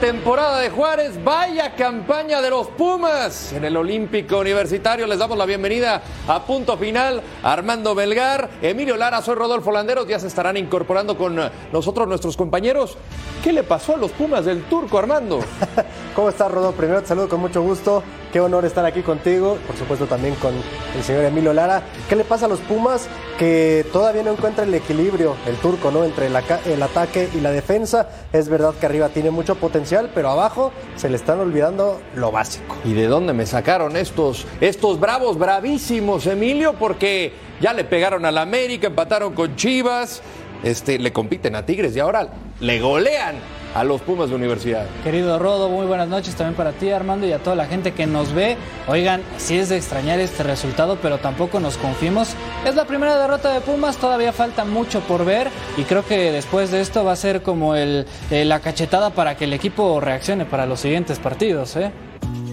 Temporada de Juárez, vaya campaña de los Pumas. En el Olímpico Universitario les damos la bienvenida a punto final. Armando Belgar, Emilio Lara, soy Rodolfo Landeros. Ya se estarán incorporando con nosotros nuestros compañeros. ¿Qué le pasó a los Pumas del Turco, Armando? ¿Cómo estás, Rodolfo? Primero te saludo con mucho gusto. Qué honor estar aquí contigo, por supuesto también con el señor Emilio Lara. ¿Qué le pasa a los Pumas? Que todavía no encuentra el equilibrio, el turco, ¿no? Entre el, ataque y la defensa. Es verdad que arriba tiene mucho potencial, pero abajo se le están olvidando lo básico. ¿Y de dónde me sacaron estos, estos bravos, bravísimos, Emilio? Porque ya le pegaron al América, empataron con Chivas, este, le compiten a Tigres y ahora le golean a los Pumas de Universidad. Querido Rodo, muy buenas noches también para ti Armando y a toda la gente que nos ve. Oigan, sí es de extrañar este resultado, pero tampoco nos confiemos. Es la primera derrota de Pumas, todavía falta mucho por ver y creo que después de esto va a ser como el, eh, la cachetada para que el equipo reaccione para los siguientes partidos. ¿eh?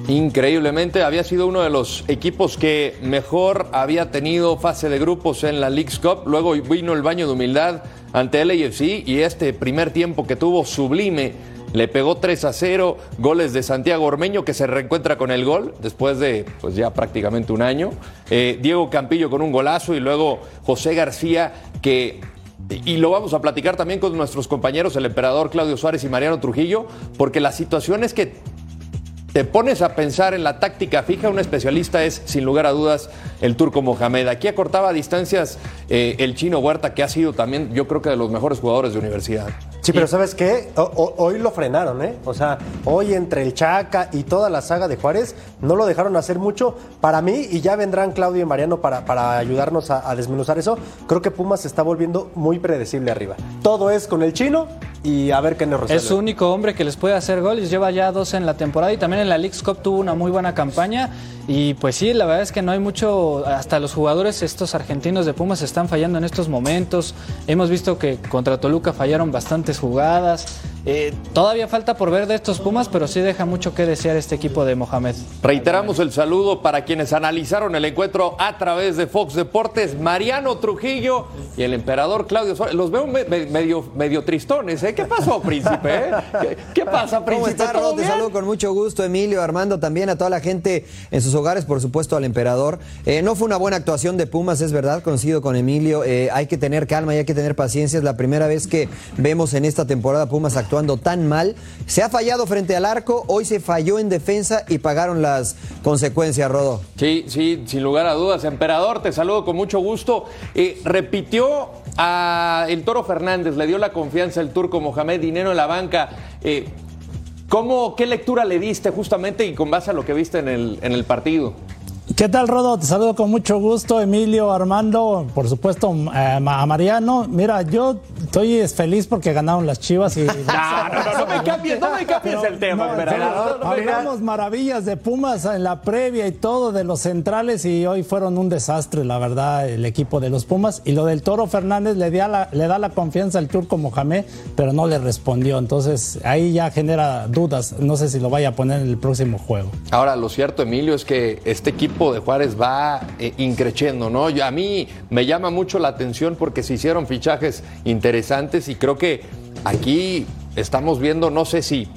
Increíblemente, había sido uno de los equipos que mejor había tenido fase de grupos en la League's Cup. Luego vino el baño de humildad ante el AFC y este primer tiempo que tuvo sublime le pegó 3 a 0, goles de Santiago Ormeño que se reencuentra con el gol después de pues ya prácticamente un año. Eh, Diego Campillo con un golazo y luego José García que y lo vamos a platicar también con nuestros compañeros, el emperador Claudio Suárez y Mariano Trujillo, porque la situación es que te pones a pensar en la táctica fija, un especialista es, sin lugar a dudas, el turco Mohamed. Aquí acortaba distancias eh, el chino Huerta, que ha sido también, yo creo que de los mejores jugadores de universidad. Sí, pero ¿sabes qué? hoy lo frenaron, ¿eh? O sea, hoy entre el Chaca y toda la saga de Juárez, no lo dejaron hacer mucho para mí y ya vendrán Claudio y Mariano para, para ayudarnos a, a desmenuzar eso. Creo que Pumas se está volviendo muy predecible arriba. Todo es con el chino y a ver qué nos resuelve. Es su único hombre que les puede hacer goles, lleva ya dos en la temporada y también en la League Cup tuvo una muy buena campaña y pues sí, la verdad es que no hay mucho, hasta los jugadores estos argentinos de Pumas están fallando en estos momentos. Hemos visto que contra Toluca fallaron bastantes jugadas. Eh, todavía falta por ver de estos Pumas, pero sí deja mucho que desear este equipo de Mohamed. Reiteramos el saludo para quienes analizaron el encuentro a través de Fox Deportes, Mariano Trujillo y el emperador Claudio Suárez. Los veo medio, medio tristones, ¿eh? ¿Qué pasó, príncipe? ¿Qué, pasa, príncipe? ¿Cómo Te saludo con mucho gusto, Emilio, Armando, también a toda la gente en sus hogares, por supuesto al emperador. Eh, no fue una buena actuación de Pumas, es verdad, coincido con Emilio. Eh, hay que tener calma y hay que tener paciencia. Es la primera vez que vemos en esta temporada Pumas actuar tan mal. Se ha fallado frente al arco, hoy se falló en defensa y pagaron las consecuencias, Rodo. Sí, sí, sin lugar a dudas. Emperador, te saludo con mucho gusto. Eh, repitió a el Toro Fernández, le dio la confianza el turco Mohamed Dinero en la banca. ¿Cómo, ¿Qué lectura le diste justamente y con base a lo que viste en el, en el partido? ¿Qué tal, Rodo? Te saludo con mucho gusto, Emilio, Armando, por supuesto eh, a Mariano. Mira, yo estoy feliz porque ganaron las Chivas y... no, no, no, no me cambies, no me cambies el tema, no, Hablamos maravillas de Pumas en la previa y todo de los centrales y hoy fueron un desastre, la verdad, el equipo de los Pumas. Y lo del Toro Fernández le, da le da la confianza al turco Mohamed, pero no le respondió. Entonces ahí ya genera dudas. No sé si lo vaya a poner en el próximo juego. Ahora, lo cierto, Emilio, es que este equipo de Juárez va eh, increciendo, ¿no? a mí me llama mucho la atención porque se hicieron fichajes interesantes y creo que aquí estamos viendo, no sé si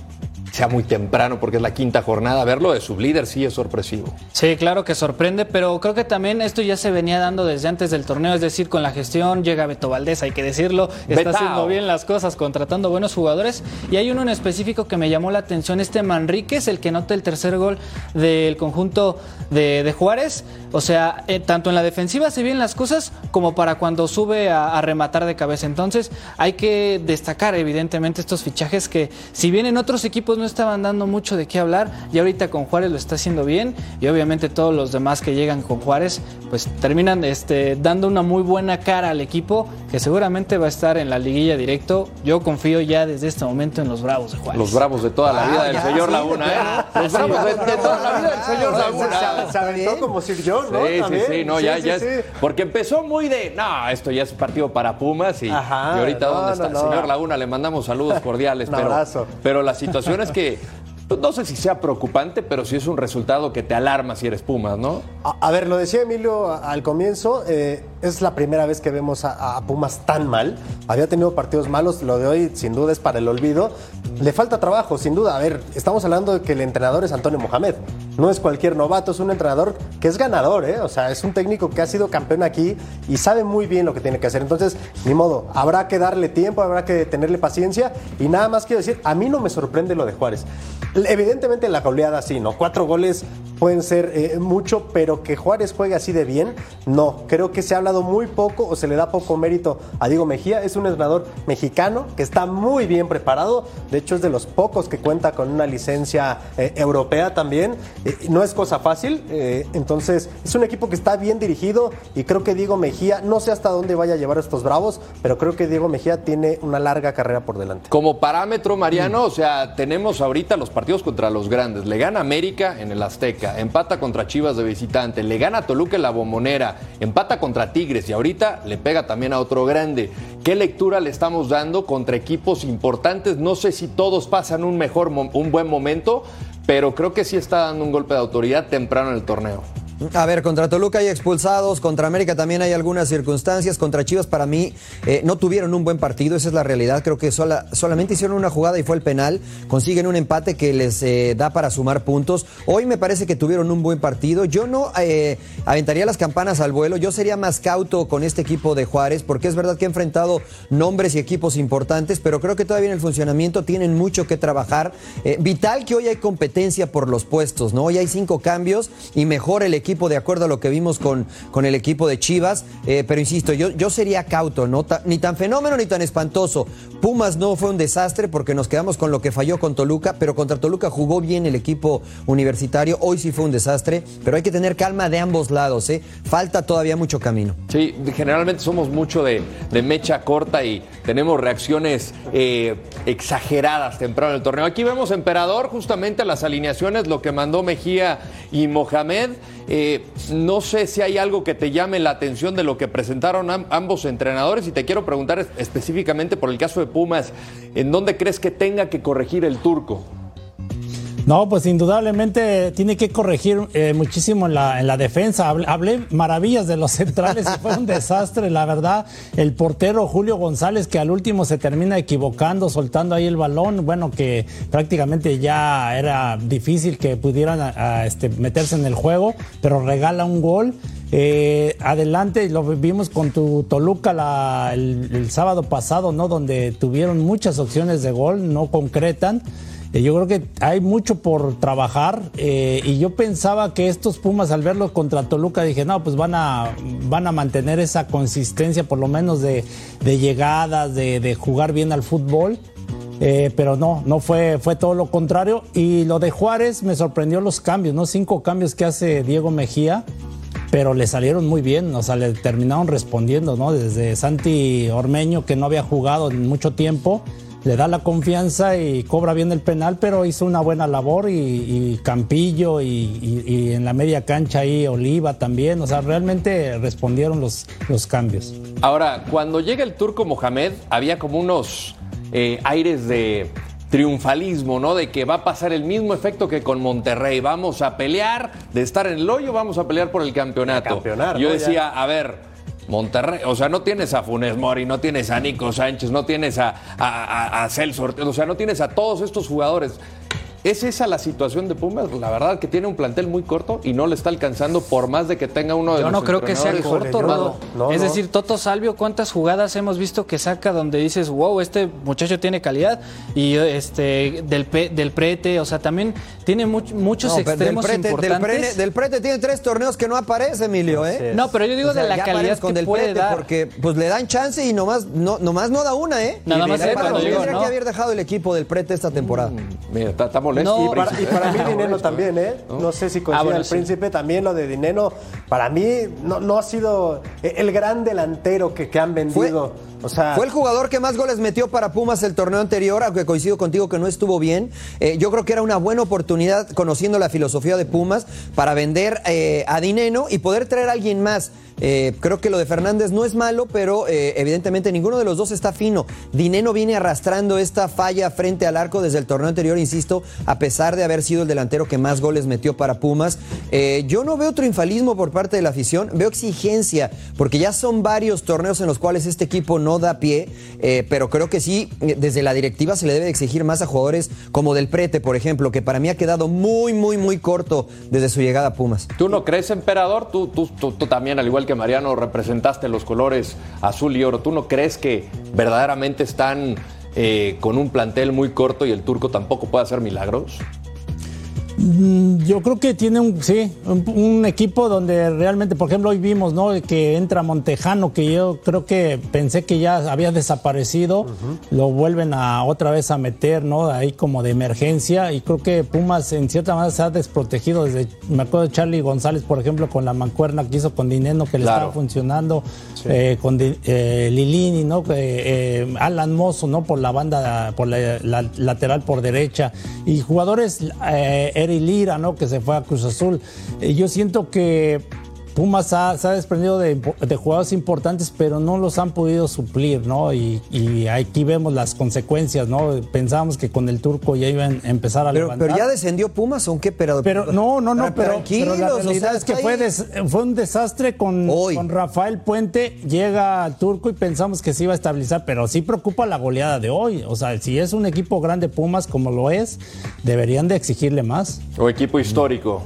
sea muy temprano porque es la quinta jornada. Verlo de líder sí es sorpresivo. Sí, claro que sorprende, pero creo que también esto ya se venía dando desde antes del torneo, es decir, con la gestión llega Beto Valdés, hay que decirlo, está haciendo bien las cosas, contratando buenos jugadores. Y hay uno en específico que me llamó la atención, este Manríquez, el que nota el tercer gol del conjunto de, Juárez. O sea, eh, tanto en la defensiva se ven las cosas como para cuando sube a, a rematar de cabeza. Entonces hay que destacar evidentemente estos fichajes que si bien en otros equipos no estaban dando mucho de qué hablar y ahorita con Juárez lo está haciendo bien y obviamente todos los demás que llegan con Juárez pues terminan este, dando una muy buena cara al equipo que seguramente va a estar en la liguilla directo. Yo confío ya desde este momento en los Bravos de Juárez. Los Bravos de toda la vida del señor Laguna, ¿eh? Los Bravos de, toda la vida del señor Laguna. Se, aventó como Sir John, ¿no? Sí, sí, sí, no, ya, ya porque empezó muy de, no, esto ya es partido para Pumas y, ahorita ¿dónde está el señor Laguna? Le mandamos saludos cordiales, pero, pero la situación es que pues, no sé si sea preocupante, pero sí es un resultado que te alarma si eres Pumas, ¿no? A, ver, lo decía Emilio al comienzo, eh, es la primera vez que vemos a, Pumas tan mal. Había tenido partidos malos, lo de hoy sin duda es para el olvido. Le falta trabajo, sin duda. A ver, estamos hablando de que el entrenador es Antonio Mohamed. No es cualquier novato, es un entrenador que es ganador, ¿eh? O sea, es un técnico que ha sido campeón aquí y sabe muy bien lo que tiene que hacer. Entonces, ni modo, habrá que darle tiempo, habrá que tenerle paciencia. Y nada más quiero decir, a mí no me sorprende lo de Juárez. Evidentemente la goleada sí, ¿no? Cuatro goles pueden ser eh, mucho, pero que Juárez juegue así de bien, no. Creo que se ha muy poco o se le da poco mérito a Diego Mejía. Es un entrenador mexicano que está muy bien preparado. De hecho, es de los pocos que cuenta con una licencia eh, europea también. Eh, no es cosa fácil. entonces, es un equipo que está bien dirigido y creo que Diego Mejía, no sé hasta dónde vaya a llevar a estos bravos, pero creo que Diego Mejía tiene una larga carrera por delante. Como parámetro, Mariano, o sea, tenemos ahorita los partidos contra los grandes. Le gana América en el Azteca, empata contra Chivas de visitante, le gana Toluca en la Bombonera, empata contra Tigres y ahorita le pega también a otro grande. ¿Qué lectura le estamos dando contra equipos importantes? No sé si todos pasan un mejor, un buen momento, pero creo que sí está dando un golpe de autoridad temprano en el torneo. A ver, contra Toluca hay expulsados, contra América también hay algunas circunstancias, contra Chivas para mí eh, no tuvieron un buen partido, esa es la realidad, creo que solamente hicieron una jugada y fue el penal, consiguen un empate que les eh, da para sumar puntos. Hoy me parece que tuvieron un buen partido, yo no eh, aventaría las campanas al vuelo, yo sería más cauto con este equipo de Juárez, porque es verdad que he enfrentado nombres y equipos importantes, pero creo que todavía en el funcionamiento tienen mucho que trabajar. vital que hoy hay competencia por los puestos, ¿no? Hoy hay cinco cambios y mejor el equipo de acuerdo a lo que vimos con, con el equipo de Chivas. Eh, pero insisto, yo, yo sería cauto, ¿no? ni tan fenómeno ni tan espantoso. Pumas no fue un desastre porque nos quedamos con lo que falló con Toluca, pero contra Toluca jugó bien el equipo universitario. Hoy sí fue un desastre, pero hay que tener calma de ambos lados, ¿eh? Falta todavía mucho camino. Sí, generalmente somos mucho de, mecha corta y tenemos reacciones eh, exageradas temprano en el torneo. Aquí vemos, Emperador, justamente las alineaciones, lo que mandó Mejía y Mohamed. Eh, no sé si hay algo que te llame la atención de lo que presentaron ambos entrenadores y te quiero preguntar específicamente por el caso de Pumas, ¿en dónde crees que tenga que corregir el turco? No, pues indudablemente tiene que corregir eh, muchísimo en la, en la defensa. Hablé, maravillas de los centrales y fue un desastre, la verdad. El portero Julio González, que al último se termina equivocando, soltando ahí el balón, bueno, que prácticamente ya era difícil que pudieran este, meterse en el juego, pero regala un gol. Eh, adelante, lo vimos con tu Toluca el, el sábado pasado, ¿no? Donde tuvieron muchas opciones de gol, no concretan. Eh, yo creo que hay mucho por trabajar eh, y yo pensaba que estos Pumas al verlo contra Toluca dije, no, pues van a, van a mantener esa consistencia por lo menos de, llegadas, de, jugar bien al fútbol. Eh, pero no, no fue, fue todo lo contrario. Y lo de Juárez me sorprendió los cambios, ¿no? Cinco cambios que hace Diego Mejía, pero le salieron muy bien, o sea, le terminaron respondiendo, ¿no? Desde Santi Ormeño, que no había jugado en mucho tiempo, le da la confianza y cobra bien el penal, pero hizo una buena labor y, Campillo y, en la media cancha ahí Oliva también, o sea, realmente respondieron los, los cambios. Ahora, cuando llega el turco Mohamed, había como unos eh, aires de triunfalismo, ¿no? De que va a pasar el mismo efecto que con Monterrey. Vamos a pelear, de estar en el hoyo, vamos a pelear por el campeonato. Yo decía, a ver, Monterrey, o sea, no tienes a Funes Mori, no tienes a Nico Sánchez, no tienes a, a, a Celso, o sea, no tienes a todos estos jugadores. ¿Es esa la situación de Pumas? La verdad que tiene un plantel muy corto y no le está alcanzando por más de que tenga uno de Yo no creo que sea corto, Rodo. es decir, Toto Salvio, ¿cuántas jugadas hemos visto que saca donde dices, wow, este muchacho tiene calidad? Y este del, del prete, o sea, también tiene muchos extremos del prete, importantes. Del prete, tiene tres torneos que no aparece, Emilio, ¿eh? No, pero yo digo de la calidad con que del puede dar. Porque pues le dan chance y nomás no, nomás no da una, ¿eh? Nada más es cuando digo, que haber dejado el equipo del prete esta temporada. Mm, mira, estamos y, para, mí Dineno también, ¿eh? No, sé si coincide ah, el príncipe, también lo de Dineno, para mí no, no ha sido el gran delantero que, que han vendido. Fue el jugador que más goles metió para Pumas el torneo anterior, aunque coincido contigo que no estuvo bien. Eh, yo creo que era una buena oportunidad, conociendo la filosofía de Pumas, para vender eh, a Dineno y poder traer a alguien más. Eh, creo que lo de Fernández no es malo, pero evidentemente ninguno de los dos está fino. Dineno viene arrastrando esta falla frente al arco desde el torneo anterior, insisto, a pesar de haber sido el delantero que más goles metió para Pumas. Yo no veo triunfalismo por parte de la afición, veo exigencia, porque ya son varios torneos en los cuales este equipo no da pie, pero creo que sí, desde la directiva se le debe exigir más a jugadores como Del Prete, por ejemplo, que para mí ha quedado muy, muy, muy corto desde su llegada a Pumas. ¿Tú no crees, emperador? Tú, tú, tú, tú también, al igual que Mariano, representaste los colores azul y oro. ¿Tú no crees que verdaderamente están eh, con un plantel muy corto y el turco tampoco puede hacer milagros? Mm, yo creo que tiene un, sí, un, equipo donde realmente, por ejemplo, hoy vimos, ¿no? Que entra Montejano, que yo creo que pensé que ya había desaparecido, lo vuelven a otra vez a meter, ¿no? Ahí como de emergencia y creo que Pumas en cierta manera se ha desprotegido desde, me acuerdo de Charlie González, por ejemplo, con la mancuerna que hizo con Dineno, que le estaba funcionando, eh, con eh, Lilini, ¿no? Eh, Alan Mozo, ¿no? Por la banda, por la, lateral por derecha y jugadores y Lira, ¿no? Que se fue a Cruz Azul. Eh, yo siento que Pumas se ha desprendido de, jugadores importantes, pero no los han podido suplir, ¿no? Y, aquí vemos las consecuencias, ¿no? Pensábamos que con el turco ya iban a empezar a levantar. Pero ya descendió Pumas, ¿o qué? Pero, pero no, no, no, pero, pero, la realidad es que fue, fue un desastre con, con Rafael Puente, llega al turco y pensamos que se iba a estabilizar, pero sí preocupa la goleada de hoy. O sea, si es un equipo grande Pumas como lo es, deberían de exigirle más. O equipo histórico.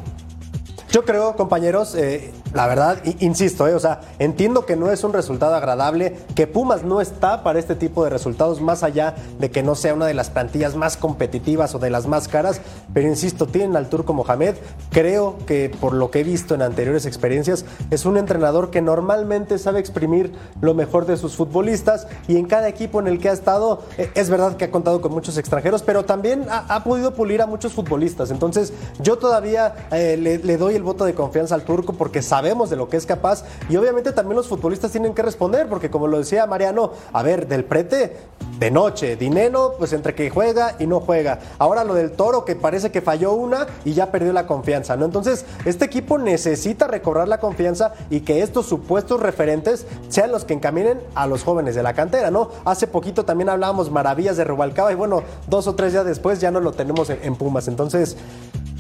Yo creo, compañeros, eh, la verdad, insisto, eh, o sea, entiendo que no es un resultado agradable, que Pumas no está para este tipo de resultados, más allá de que no sea una de las plantillas más competitivas o de las más caras, pero insisto, tienen al turco Mohamed, creo que por lo que he visto en anteriores experiencias, es un entrenador que normalmente sabe exprimir lo mejor de sus futbolistas y en cada equipo en el que ha estado, eh, es verdad que ha contado con muchos extranjeros, pero también ha, podido pulir a muchos futbolistas, entonces yo todavía le, le doy el voto de confianza al turco porque sabemos de lo que es capaz y obviamente también los futbolistas tienen que responder porque como lo decía Mariano, a ver, del prete de noche, dinero pues entre que juega y no juega. Ahora lo del toro que parece que falló una y ya perdió la confianza, ¿no? Entonces, este equipo necesita recobrar la confianza y que estos supuestos referentes sean los que encaminen a los jóvenes de la cantera, ¿no? Hace poquito también hablábamos maravillas de Rubalcaba y bueno, dos o tres días después ya no lo tenemos en Pumas. Entonces,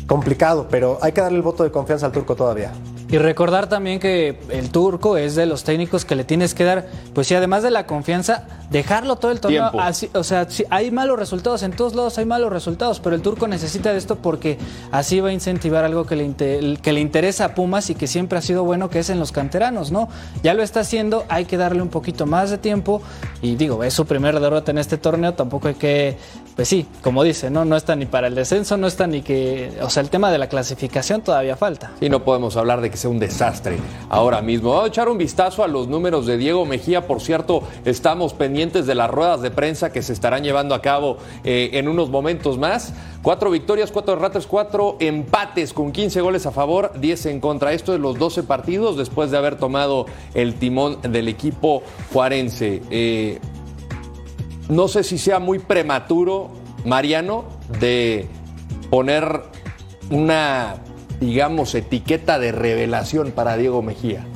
complicado, pero hay que darle el voto de confianza al turco todavía. Y recordar también que el turco es de los técnicos que le tienes que dar, pues sí, además de la confianza, dejarlo todo el torneo. Así, o sea, hay malos resultados, en todos lados hay malos resultados, pero el turco necesita de esto porque así va a incentivar algo que le, que le interesa a Pumas y que siempre ha sido bueno, que es en los canteranos, ¿no? Ya lo está haciendo, hay que darle un poquito más de tiempo. Y digo, es su primer derrota en este torneo, tampoco hay que, pues sí, como dice, ¿no? No está ni para el descenso, no está ni que, o sea, el tema de la clasificación todavía falta. Y no podemos hablar de que sea un desastre ahora mismo. Vamos a echar un vistazo a los números de Diego Mejía. Por cierto, estamos pendientes de las ruedas de prensa que se estarán llevando a cabo eh, en unos momentos más. Cuatro victorias, cuatro derrotas, cuatro empates con 15 goles a favor, 10 en contra. Esto de los 12 partidos después de haber tomado el timón del equipo juarense. Eh, no sé si sea muy prematuro, Mariano, de poner una digamos, etiqueta de revelación para Diego Mejía?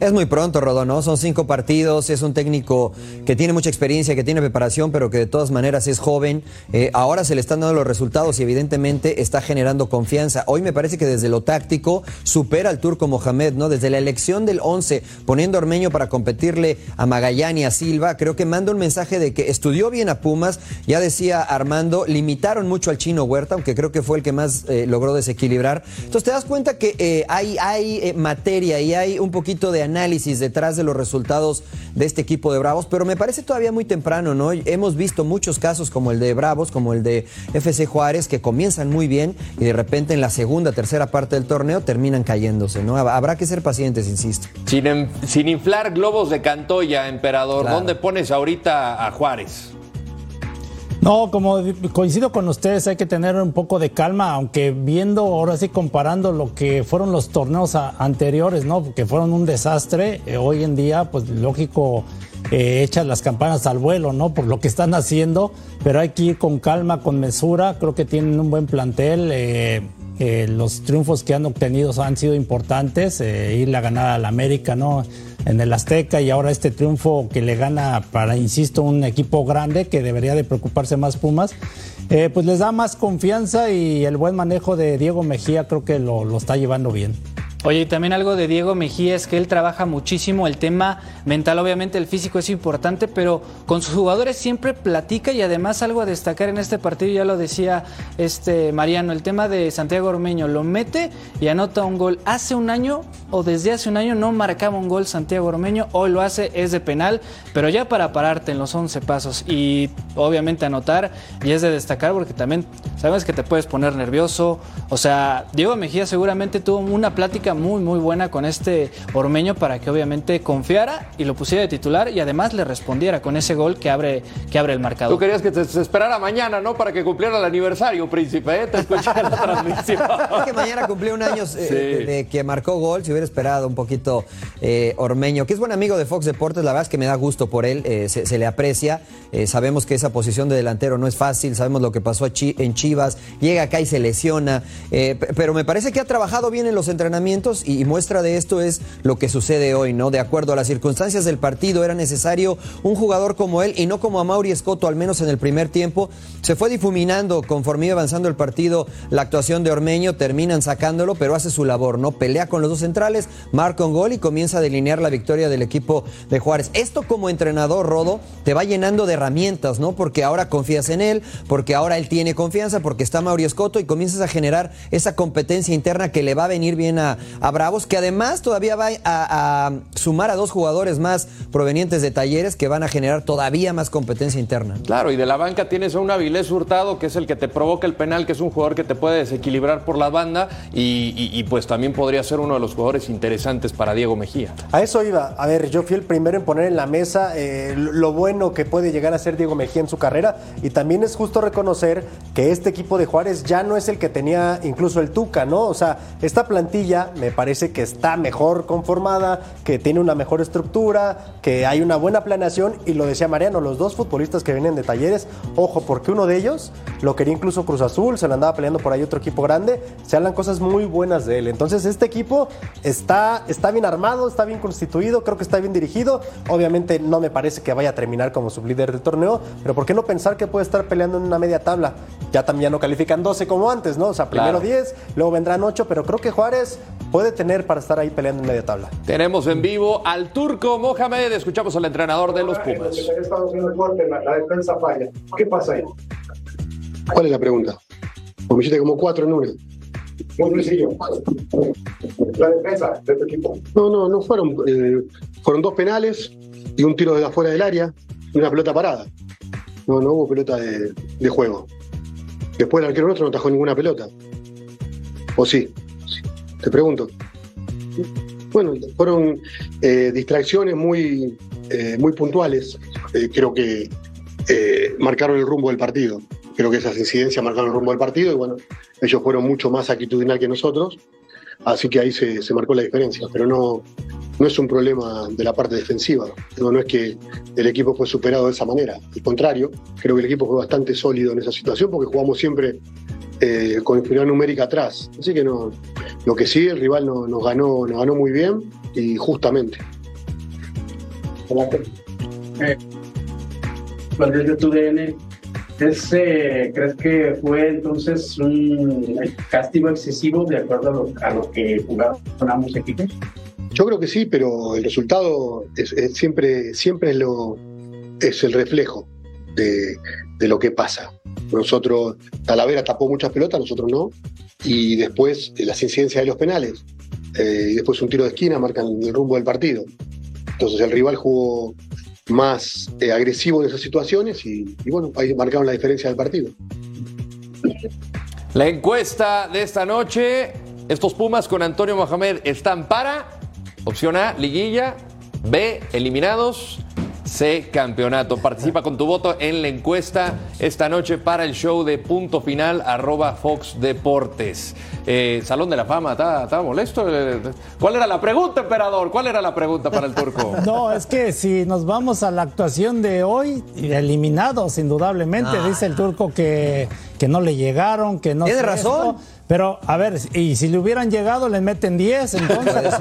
Es muy pronto, Rodón, ¿no? Son cinco partidos, es un técnico que tiene mucha experiencia, que tiene preparación, pero que de todas maneras es joven. Eh, ahora se le están dando los resultados y evidentemente está generando confianza. Hoy me parece que desde lo táctico supera al turco Mohamed, ¿no? Desde la elección del 11, poniendo a Ormeño para competirle a Magallán y a Silva, creo que manda un mensaje de que estudió bien a Pumas. Ya decía Armando, limitaron mucho al chino Huerta, aunque creo que fue el que más eh, logró desequilibrar. Entonces te das cuenta que eh, hay, hay materia y hay un poquito de análisis detrás de los resultados de este equipo de Bravos, pero me parece todavía muy temprano, ¿no? Hemos visto muchos casos como el de Bravos, como el de FC Juárez, que comienzan muy bien y de repente en la segunda, tercera parte del torneo terminan cayéndose, ¿no? Habrá que ser pacientes, insisto. Sin, sin inflar globos de Cantoya, emperador, ¿dónde pones ahorita a Juárez? No, como coincido con ustedes, hay que tener un poco de calma, aunque viendo, ahora sí comparando lo que fueron los torneos anteriores, ¿no? Que fueron un desastre, eh, hoy en día, pues lógico, eh, echas las campanas al vuelo, ¿no? Por lo que están haciendo, pero hay que ir con calma, con mesura, creo que tienen un buen plantel. Eh, que los triunfos que han obtenido han sido importantes, eh, irle a ganar al América, ¿no? En el Azteca y ahora este triunfo que le gana para, insisto, un equipo grande que debería de preocuparse más Pumas, eh, pues les da más confianza y el buen manejo de Diego Mejía creo que lo está llevando bien. Oye, y también algo de Diego Mejía es que él trabaja muchísimo el tema mental, obviamente el físico es importante, pero con sus jugadores siempre platica y además algo a destacar en este partido, ya lo decía este Mariano, el tema de Santiago Ormeño, lo mete y anota un gol. Hace un año o desde hace un año no marcaba un gol Santiago Ormeño, hoy lo hace, es de penal, pero ya para pararte en los 11 pasos y obviamente anotar y es de destacar porque también sabes que te puedes poner nervioso, o sea, Diego Mejía seguramente tuvo una plática muy, muy buena con este Ormeño para que obviamente confiara y lo pusiera de titular y además le respondiera con ese gol que abre, que abre el marcador. Tú querías que te esperara mañana, ¿no? Para que cumpliera el aniversario, príncipe, ¿eh? Te escuché en la transmisión. Es que mañana cumplió un año eh, de, que marcó gol, si hubiera esperado un poquito eh, Ormeño, que es buen amigo de Fox Deportes, la verdad es que me da gusto por él, eh, se, le aprecia, sabemos que esa posición de delantero no es fácil, sabemos lo que pasó en Chivas, llega acá y se lesiona, pero me parece que ha trabajado bien en los entrenamientos y, muestra de esto es lo que sucede hoy, ¿no? De acuerdo a las circunstancias del partido era necesario un jugador como él y no como a Mauri Escoto, al menos en el primer tiempo. Se fue difuminando conforme iba avanzando el partido la actuación de Ormeño, terminan sacándolo, pero hace su labor, ¿no? Pelea con los dos centrales, marca un gol y comienza a delinear la victoria del equipo de Juárez. Esto como entrenador, Rodo, te va llenando de herramientas, ¿no? Porque ahora confías en él, porque ahora él tiene confianza, porque está Mauri Escoto y comienzas a generar esa competencia interna que le va a venir bien a, a Bravos, que además todavía va a, sumar a dos jugadores más provenientes de talleres que van a generar todavía más competencia interna. Claro, y de la banca tienes a un Avilés Hurtado, que es el que te provoca el penal, que es un jugador que te puede desequilibrar por la banda, y, pues también podría ser uno de los jugadores interesantes para Diego Mejía. A eso iba. A ver, yo fui el primero en poner en la mesa eh, lo bueno que puede llegar a ser Diego Mejía en su carrera, y también es justo reconocer que este equipo de Juárez ya no es el que tenía incluso el Tuca, ¿no? O sea, esta plantilla me parece que está mejor conformada, que tiene una mejor estructura, que hay una buena planeación y lo decía Mariano, los dos futbolistas que vienen de talleres, ojo, porque uno de ellos lo quería incluso Cruz Azul, se lo andaba peleando por ahí otro equipo grande, se hablan cosas muy buenas de él. Entonces este equipo está, está bien armado, está bien constituido, creo que está bien dirigido, obviamente no me parece que vaya a terminar como sublíder del torneo, pero ¿por qué no pensar que puede estar peleando en una media tabla? Ya también no califican 12 como antes, ¿no? O sea, primero 10, luego vendrán 8, pero creo que Juárez puede tener para estar ahí peleando en media tabla. Tenemos en vivo al turco Mohamed, escuchamos al entrenador de los Pumas. La defensa falla. ¿Qué pasa ahí? ¿Cuál es la pregunta? Porque me hiciste como cuatro en una. Muy sencillo. La defensa de este equipo. No, no, no fueron. Eh, fueron dos penales y un tiro de afuera del área y una pelota parada. No, no hubo pelota de, de juego. Después el arquero nuestro no tajó ninguna pelota. ¿O sí? Te pregunto. Bueno, fueron eh, distracciones muy, eh, muy puntuales. Eh, creo que marcaron el rumbo del partido. Creo que esas incidencias marcaron el rumbo del partido y bueno, ellos fueron mucho más actitudinal que nosotros. Así que ahí se, marcó la diferencia. Pero no, no es un problema de la parte defensiva. No es que el equipo fue superado de esa manera. Al contrario, creo que el equipo fue bastante sólido en esa situación porque jugamos siempre eh, con inferioridad numérica atrás. Así que no, lo que sí, el rival nos, ganó, nos ganó muy bien y justamente. Eh, desde tu DN, ¿crees que fue entonces un castigo excesivo de acuerdo a lo, que jugaron ambos equipos? Yo creo que sí, pero el resultado es, siempre, siempre es, lo, es el reflejo de, lo que pasa. Nosotros, Talavera tapó muchas pelotas, nosotros no. Y después eh, las incidencias de los penales. Eh, y después un tiro de esquina marcan el rumbo del partido. Entonces el rival jugó más eh, agresivo en esas situaciones y, bueno, ahí marcaron la diferencia del partido. La encuesta de esta noche, estos Pumas con Antonio Mohamed están para, opción A, liguilla, B, eliminados, ese campeonato. Participa con tu voto en la encuesta esta noche para el show de punto final arroba Fox Deportes. Eh, Salón de la Fama, ¿está molesto? ¿Cuál era la pregunta, emperador? ¿Cuál era la pregunta para el turco? No, es que si nos vamos a la actuación de hoy, eliminados indudablemente, ah. dice el turco que, que no le llegaron, que no... Tiene razón. Pero, a ver, y si le hubieran llegado, le meten 10, entonces.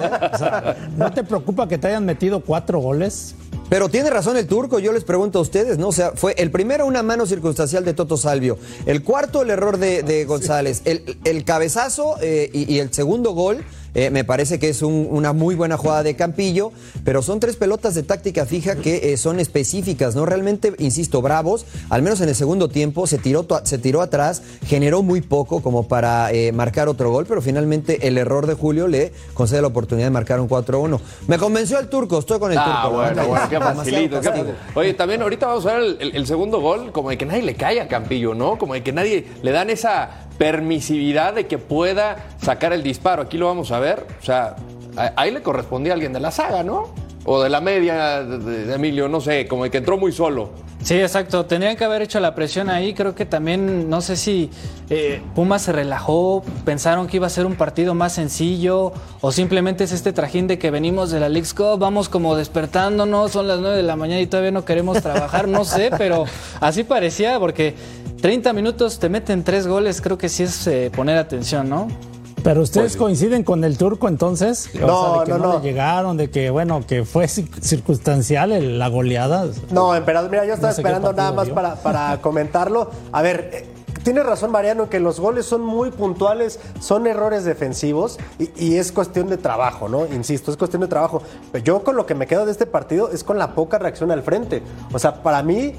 ¿No te preocupa que te hayan metido cuatro goles? Pero tiene razón el turco, yo les pregunto a ustedes, ¿no? O sea, fue el primero una mano circunstancial de Toto Salvio, el cuarto el error de, González, el, cabezazo eh, y, el segundo gol eh, me parece que es una muy buena jugada de Campillo, pero son tres pelotas de táctica fija que eh, son específicas, ¿no? Realmente, insisto, bravos, al menos en el segundo tiempo, se tiró, se tiró atrás, generó muy poco como para eh, marcar otro gol, pero finalmente el error de Julio le concede la oportunidad de marcar un 4-1. Me convenció el turco, estoy con el ah, turco. Bueno, bueno, qué facilito. Oye, también ahorita vamos a ver el, el segundo gol, como de que nadie le cae a Campillo, ¿no? Como de que nadie le dan esa permisividad de que pueda sacar el disparo. Aquí lo vamos a ver. O sea, ahí le correspondía a alguien de la saga, ¿no? O de la media de, Emilio, no sé, como de que entró muy solo. Sí, exacto. Tenían que haber hecho la presión ahí. Creo que también, no sé si eh, Puma se relajó, pensaron que iba a ser un partido más sencillo, o simplemente es este trajín de que venimos de la League's Cup, vamos como despertándonos, son las 9 de la mañana y todavía no queremos trabajar, no sé, pero así parecía, porque 30 minutos te meten tres goles, creo que sí es eh, poner atención, ¿no? Pero ustedes pues coinciden con el turco entonces, no, de que no, llegaron, de que bueno, que fue circunstancial la goleada. No, emperador, mira, yo estaba esperando nada más para, para comentarlo. A ver, eh, tiene razón Mariano que los goles son muy puntuales, son errores defensivos y, y, es cuestión de trabajo, ¿no? Insisto, es cuestión de trabajo. Pero yo con lo que me quedo de este partido es con la poca reacción al frente. O sea, para mí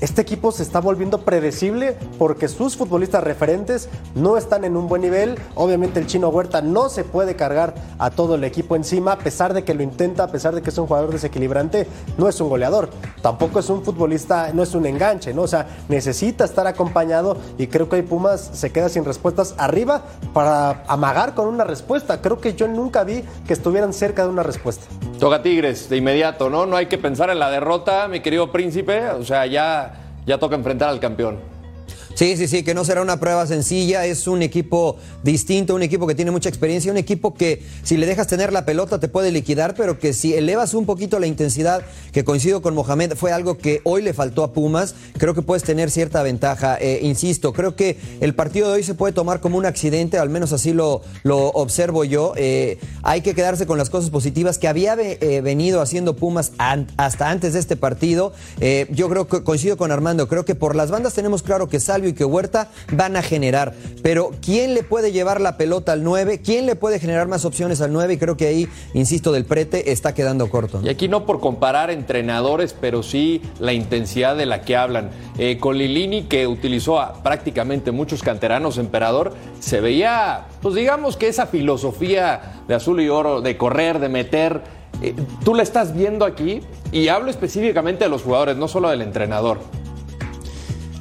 este equipo se está volviendo predecible porque sus futbolistas referentes no están en un buen nivel. Obviamente el chino Huerta no se puede cargar a todo el equipo encima, a pesar de que lo intenta, a pesar de que es un jugador desequilibrante, no es un goleador. Tampoco es un futbolista, no es un enganche, ¿no? O sea, necesita estar acompañado y creo que hay Pumas se queda sin respuestas arriba para amagar con una respuesta. Creo que yo nunca vi que estuvieran cerca de una respuesta. Toca Tigres de inmediato, ¿no? No hay que pensar en la derrota, mi querido príncipe. O sea, ya ya toca enfrentar al campeón. Sí, sí, sí, que no será una prueba sencilla. Es un equipo distinto, un equipo que tiene mucha experiencia, un equipo que si le dejas tener la pelota te puede liquidar, pero que si elevas un poquito la intensidad, que coincido con Mohamed, fue algo que hoy le faltó a Pumas, creo que puedes tener cierta ventaja. Eh, insisto, creo que el partido de hoy se puede tomar como un accidente, al menos así lo, lo observo yo. Eh, hay que quedarse con las cosas positivas que había eh, venido haciendo Pumas hasta antes de este partido. yo creo que coincido con Armando, creo que por las bandas tenemos claro que Y que Huerta van a generar. Pero ¿quién le puede llevar la pelota al 9? ¿Quién le puede generar más opciones al 9? Y creo que ahí, insisto, del prete está quedando corto. Y aquí no por comparar entrenadores, pero sí la intensidad de la que hablan. Eh, con Lilini, que utilizó a prácticamente muchos canteranos, emperador, se veía, pues digamos que esa filosofía de azul y oro, de correr, de meter. Eh, tú la estás viendo aquí y hablo específicamente de los jugadores, no solo del entrenador.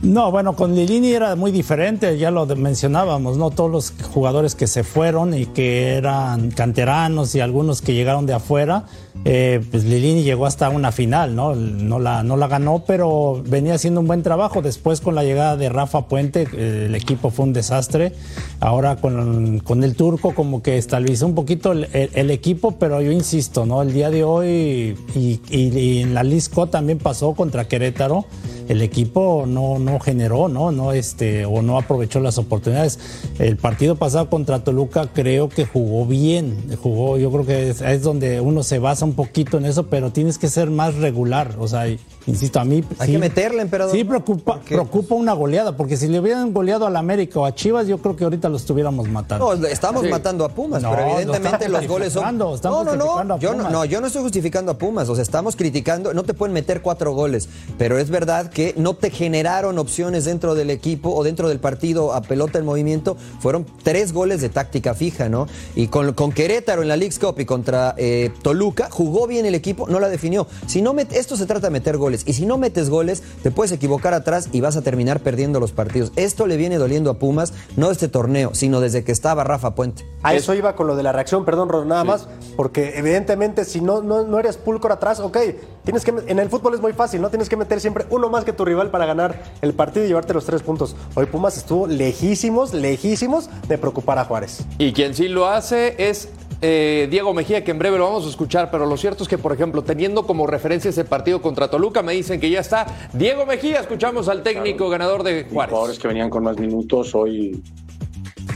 No, bueno, con Lilini era muy diferente, ya lo mencionábamos, ¿no? Todos los jugadores que se fueron y que eran canteranos y algunos que llegaron de afuera, eh, pues Lilini llegó hasta una final, ¿no? No la, no la ganó, pero venía haciendo un buen trabajo. Después con la llegada de Rafa Puente, eh, el equipo fue un desastre. Ahora con, con el turco como que estabilizó un poquito el, equipo, pero yo insisto, ¿no? El día de hoy y, en la Lisco también pasó contra Querétaro el equipo no, no generó, ¿no? No, este, o no aprovechó las oportunidades. El partido pasado contra Toluca creo que jugó bien, jugó, yo creo que es, donde uno se basa un poquito en eso, pero tienes que ser más regular, o sea, insisto, a mí... Hay que meterle, emperador. Sí, preocupa, preocupa una goleada, porque si le hubieran goleado al América o a Chivas, yo creo que ahorita lo estuviéramos matando. No, estamos matando a Pumas, pero evidentemente los goles son... No, no, no, yo no, no, yo no estoy justificando a Pumas, o sea, estamos criticando, no te pueden meter cuatro goles, pero es verdad que no te generaron opciones dentro del equipo o dentro del partido a pelota en movimiento, fueron tres goles de táctica fija, ¿no? Y con, con Querétaro en la League Cup y contra eh, Toluca, jugó bien el equipo, no la definió. Si no esto se trata de meter goles, y si no metes goles, te puedes equivocar atrás y vas a terminar perdiendo los partidos. Esto le viene doliendo a Pumas, no este torneo, sino desde que estaba Rafa Puente. A eso iba con lo de la reacción, perdón, nada más, porque evidentemente si no, no, no eres pulcro atrás, ok, Tienes que, en el fútbol es muy fácil, ¿no? Tienes que meter siempre uno más que tu rival para ganar el partido y llevarte los tres puntos. Hoy Pumas estuvo lejísimos, lejísimos de preocupar a Juárez. Y quien sí lo hace es eh, Diego Mejía, que en breve lo vamos a escuchar, pero lo cierto es que, por ejemplo, teniendo como referencia ese partido contra Toluca, me dicen que ya está Diego Mejía. Escuchamos al técnico ganador de Juárez. Jugadores que venían con más minutos, hoy,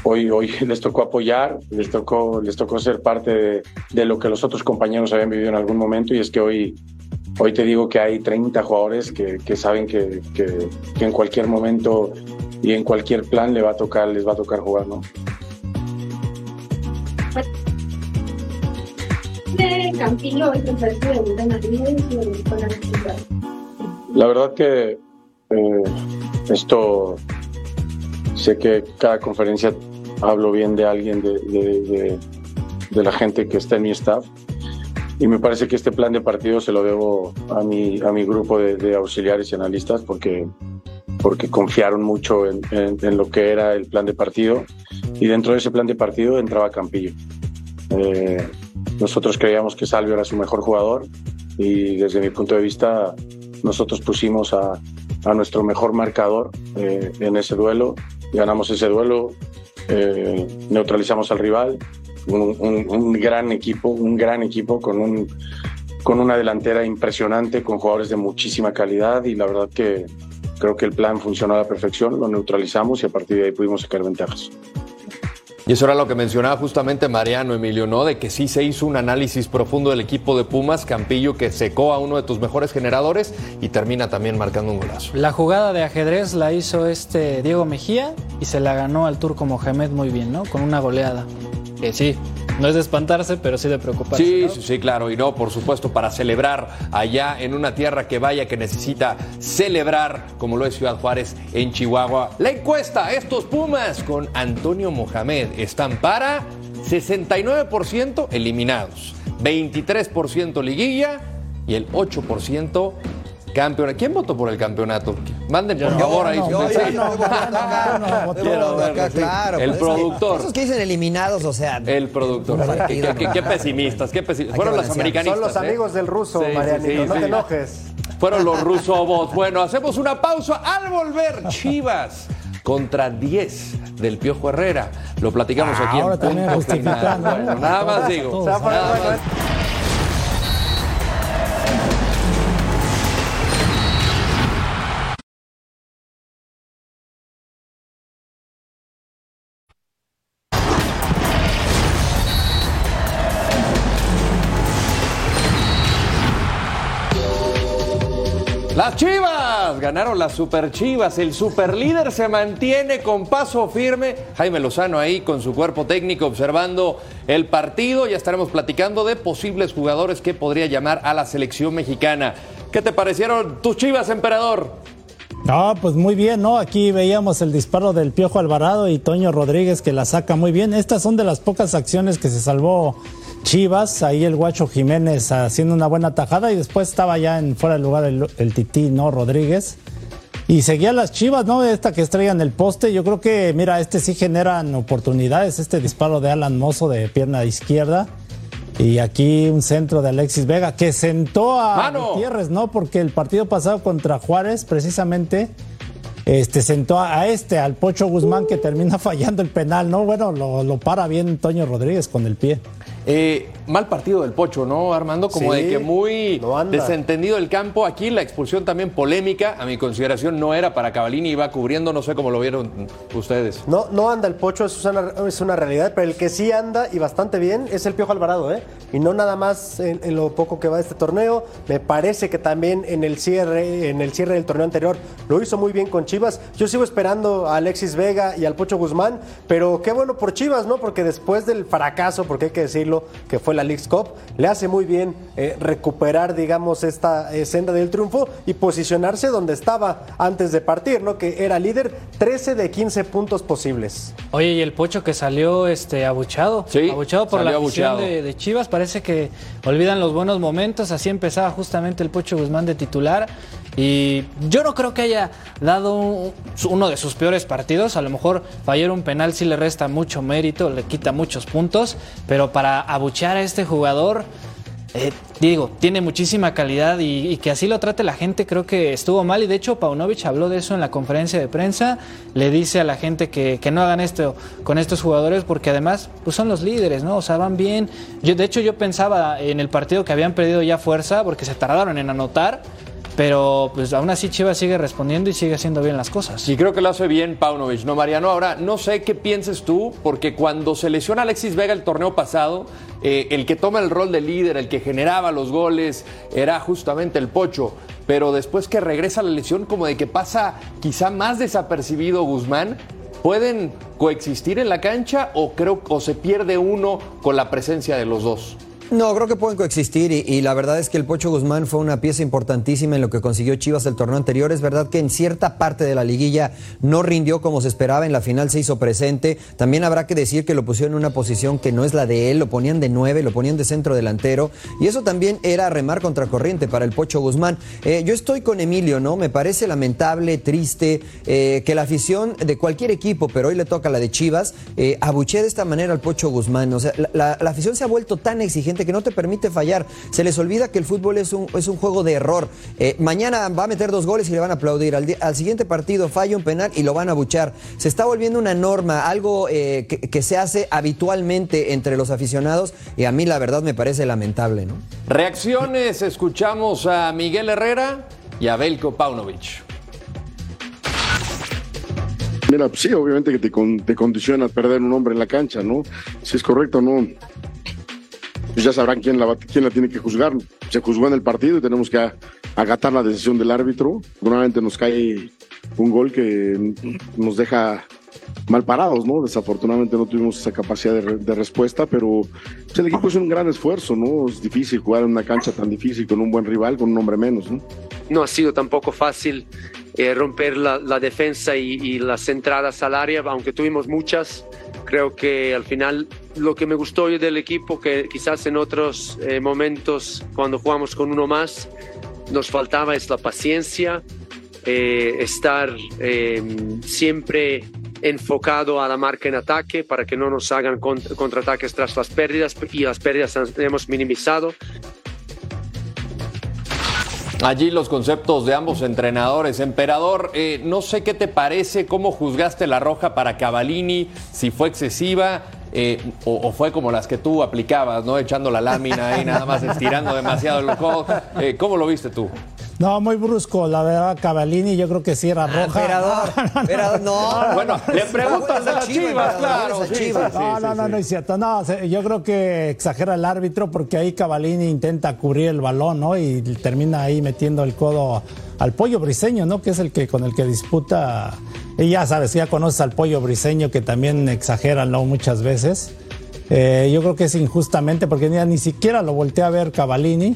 hoy, hoy les tocó apoyar, les tocó, les tocó ser parte de, de lo que los otros compañeros habían vivido en algún momento, y es que hoy Hoy te digo que hay 30 jugadores que, que saben que, que, que, en cualquier momento y en cualquier plan le va a tocar, les va a tocar jugar, ¿no? La verdad que eh, esto sé que cada conferencia hablo bien de alguien de, de, la gente que está en mi staff y me parece que este plan de partido se lo debo a mi, a mi grupo de, auxiliares y analistas porque, porque confiaron mucho en, en, en, lo que era el plan de partido y dentro de ese plan de partido entraba Campillo. Eh, nosotros creíamos que Salvio era su mejor jugador y desde mi punto de vista nosotros pusimos a, nuestro mejor marcador eh, en ese duelo, ganamos ese duelo, eh, neutralizamos al rival un, un, un, gran equipo, un gran equipo con, un, con una delantera impresionante, con jugadores de muchísima calidad y la verdad que creo que el plan funcionó a la perfección, lo neutralizamos y a partir de ahí pudimos sacar ventajas. Y eso era lo que mencionaba justamente Mariano Emilio, ¿no? De que sí se hizo un análisis profundo del equipo de Pumas, Campillo que secó a uno de tus mejores generadores y termina también marcando un golazo. La jugada de ajedrez la hizo este Diego Mejía y se la ganó al turco Mohamed muy bien, ¿no? Con una goleada. Que sí, no es de espantarse, pero sí de preocuparse. Sí, ¿no? sí, sí, claro. Y no, por supuesto, para celebrar allá en una tierra que vaya, que necesita celebrar, como lo es Ciudad Juárez en Chihuahua. La encuesta, estos Pumas con Antonio Mohamed están para 69% eliminados, 23% liguilla y el 8% campeonato. ¿Quién votó por el campeonato? Manden por Yo favor no, ahí su yo no, no, no, acá, claro, El pues, productor. Esos que dicen eliminados, o sea. El productor. Qué, partido, qué- qué pesimistas, qué pesimistas. Fueron los americanistas. Son los ¿eh? amigos del ruso, Sí, Marianito, sí, no te enojes. Fueron los rusobots. Bueno, hacemos una pausa al volver. Chivas contra 10 del Piojo Herrera. Lo platicamos Ah, aquí en ahora también punto final. justificando, ¿eh? Bueno, nada más digo. todos. Se va a poner nada bueno más. Ganaron las Super Chivas. El superlíder se mantiene con paso firme. Jaime Lozano ahí con su cuerpo técnico observando el partido. Ya estaremos platicando de posibles jugadores que podría llamar a la selección mexicana. ¿Qué te parecieron tus Chivas, emperador? No, pues muy bien, ¿no? Aquí veíamos el disparo del Piojo Alvarado y Toño Rodríguez que la saca muy bien. Estas son de las pocas acciones que se salvó Chivas. Ahí el Guacho Jiménez haciendo una buena tajada y después estaba ya en fuera de lugar el, el Tití, ¿no? Rodríguez. Y seguía las Chivas, ¿no? Esta que estrellan el poste. Yo creo que, mira, este sí generan oportunidades. Este disparo de Alan Mozo de pierna izquierda. Y aquí un centro de Alexis Vega que sentó a ¡Mano! Gutiérrez, ¿no? Porque el partido pasado contra Juárez, precisamente, este sentó a, a este, al Pocho Guzmán, que termina fallando el penal, ¿no? Bueno, lo, lo para bien Toño Rodríguez con el pie. Eh, mal partido del Pocho, ¿no, Armando? Como Sí, de que muy no desentendido el campo. Aquí la expulsión también polémica. A mi consideración no era para Cavalini, iba cubriendo, no sé cómo lo vieron ustedes. No, no anda el pocho, eso es una, es una realidad, pero el que sí anda y bastante bien es el Piojo Alvarado, ¿eh? Y no nada más en, en lo poco que va de este torneo. Me parece que también en el cierre, en el cierre del torneo anterior lo hizo muy bien con Chivas. Yo sigo esperando a Alexis Vega y al Pocho Guzmán, pero qué bueno por Chivas, ¿no? Porque después del fracaso, porque hay que decirlo, que fue la League's Cup, le hace muy bien eh, recuperar, digamos, esta eh, senda del triunfo y posicionarse donde estaba antes de partir, ¿no? Que era líder, 13 de 15 puntos posibles. Oye, y el Pocho que salió este abuchado. Sí, abuchado por la afición de, de Chivas. Parece que olvidan los buenos momentos. Así empezaba justamente el Pocho Guzmán de titular. Y yo no creo que haya dado un- uno de sus peores partidos. A lo mejor fallar un penal sí le resta mucho mérito, le quita muchos puntos. Pero para abuchear a este jugador. eh, digo, tiene muchísima calidad y, que así lo trate la gente creo que estuvo mal y de hecho Paunovic habló de eso en la conferencia de prensa, le dice a la gente que, no hagan esto con estos jugadores porque además pues son los líderes, ¿no? O sea, van bien. De hecho yo pensaba en el partido que habían perdido ya fuerza porque se tardaron en anotar pero pues aún así Chivas sigue respondiendo y sigue haciendo bien las cosas. Y creo que lo hace bien Paunovic, ¿no, Mariano? Ahora, no sé qué pienses tú, porque cuando se lesiona Alexis Vega el torneo pasado, eh, el que toma el rol de líder, el que generaba los goles, era justamente el Pocho. Pero después que regresa la lesión, como de que pasa quizá más desapercibido Guzmán, ¿pueden coexistir en la cancha o creo o se pierde uno con la presencia de los dos? No, creo que pueden coexistir y, la verdad es que el Pocho Guzmán fue una pieza importantísima en lo que consiguió Chivas el torneo anterior. Es verdad que en cierta parte de la liguilla no rindió como se esperaba, en la final se hizo presente. También habrá que decir que lo pusieron en una posición que no es la de él, lo ponían de nueve, lo ponían de centro delantero y eso también era remar contracorriente para el Pocho Guzmán. Eh, yo estoy con Emilio, ¿no? Me parece lamentable, triste eh, que la afición de cualquier equipo, pero hoy le toca la de Chivas, eh, de esta manera al Pocho Guzmán. O sea, la afición se ha vuelto tan exigente que no te permite fallar. Se les olvida que el fútbol es un, es un juego de error. Eh, mañana va a meter dos goles y le van a aplaudir. Al, siguiente partido falla un penal y lo van a buchar. Se está volviendo una norma, algo eh, que, se hace habitualmente entre los aficionados y a mí la verdad me parece lamentable. ¿no? Reacciones, escuchamos a Miguel Herrera y a Belko Paunovic. Mira, sí, obviamente que te, te condiciona perder un hombre en la cancha, ¿no? Si es correcto, no pues ya sabrán quién la, quién la tiene que juzgar. Se juzgó en el partido y tenemos que agatar la decisión del árbitro. Normalmente nos cae un gol que nos deja mal parados, ¿no? Desafortunadamente no tuvimos esa capacidad de, respuesta, pero pues, el equipo es un gran esfuerzo, ¿no? Es difícil jugar en una cancha tan difícil con un buen rival, con un hombre menos, ¿no? No ha sido tampoco fácil eh, romper la, defensa y, las entradas al área, aunque tuvimos muchas. Creo que al final lo que me gustó hoy del equipo, que quizás en otros eh, momentos cuando jugamos con uno más nos faltaba es la paciencia, eh, estar eh, siempre enfocado a la marca en ataque para que no nos hagan contraataques tras las pérdidas y las pérdidas las hemos minimizado. Allí los conceptos de ambos entrenadores. Emperador, no sé qué te parece, cómo juzgaste la roja para Cavalini, si fue excesiva eh, o, fue como las que tú aplicabas, ¿no? Echando la lámina y nada más estirando demasiado el codo. Eh, ¿Cómo lo viste tú? No, muy brusco, la verdad, Cavallini, yo creo que sí era ah, roja. no, Bueno, le preguntas de las chivas, claro. no, no, no, no es cierto. No, yo creo que exagera el árbitro porque ahí Cavallini intenta cubrir el balón, ¿no? Y termina ahí metiendo el codo al pollo briseño, ¿no? Que es el que con el que disputa. Y ya sabes, ya conoces al pollo briseño que también exagera, ¿no? Muchas veces. Eh, yo creo que es injustamente porque ni, siquiera lo voltea a ver Cavallini.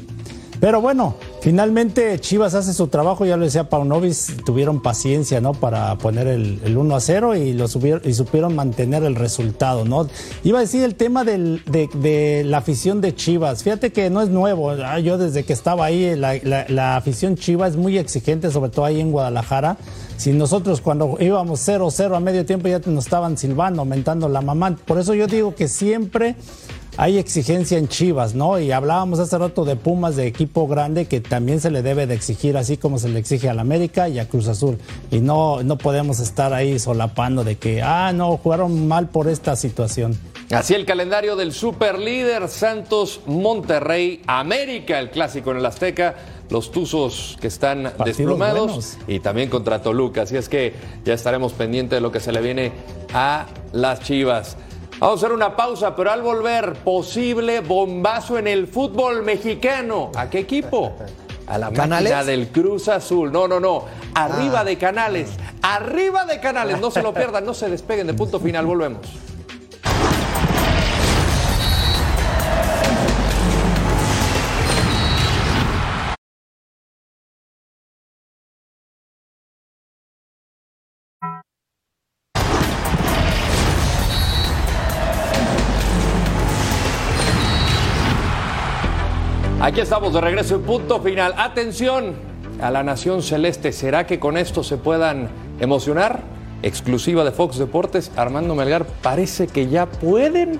Pero bueno, finalmente Chivas hace su trabajo, ya lo decía Paunovis, tuvieron paciencia, ¿no? Para poner el, 1 a 0 y, lo y supieron mantener el resultado, ¿no? Iba a decir el tema de, la afición de Chivas. Fíjate que no es nuevo. Yo desde que estaba ahí, la, la afición Chivas es muy exigente, sobre todo ahí en Guadalajara. Si nosotros cuando íbamos 0-0 a medio tiempo ya nos estaban silbando, aumentando la mamá. Por eso yo digo que siempre hay exigencia en Chivas, ¿no? Y hablábamos hace rato de Pumas, de equipo grande, que también se le debe de exigir, así como se le exige al América y a Cruz Azul. Y no, no podemos estar ahí solapando de que, ah, no, jugaron mal por esta situación. Así el calendario del superlíder Santos Monterrey América, el clásico en el Azteca, los Tuzos que están desplumados y también contra Toluca. Así es que ya estaremos pendientes de lo que se le viene a las Chivas. Vamos a hacer una pausa, pero al volver, posible bombazo en el fútbol mexicano. ¿A qué equipo? A la máquina del Cruz Azul. No, no, no. Arriba ah. de Canales. Arriba de Canales. No se lo pierdan, no se despeguen de punto final. Volvemos. Aquí estamos de regreso en punto final. Atención a la Nación Celeste. ¿Será que con esto se puedan emocionar? Exclusiva de Fox Deportes, Armando Melgar, parece que ya pueden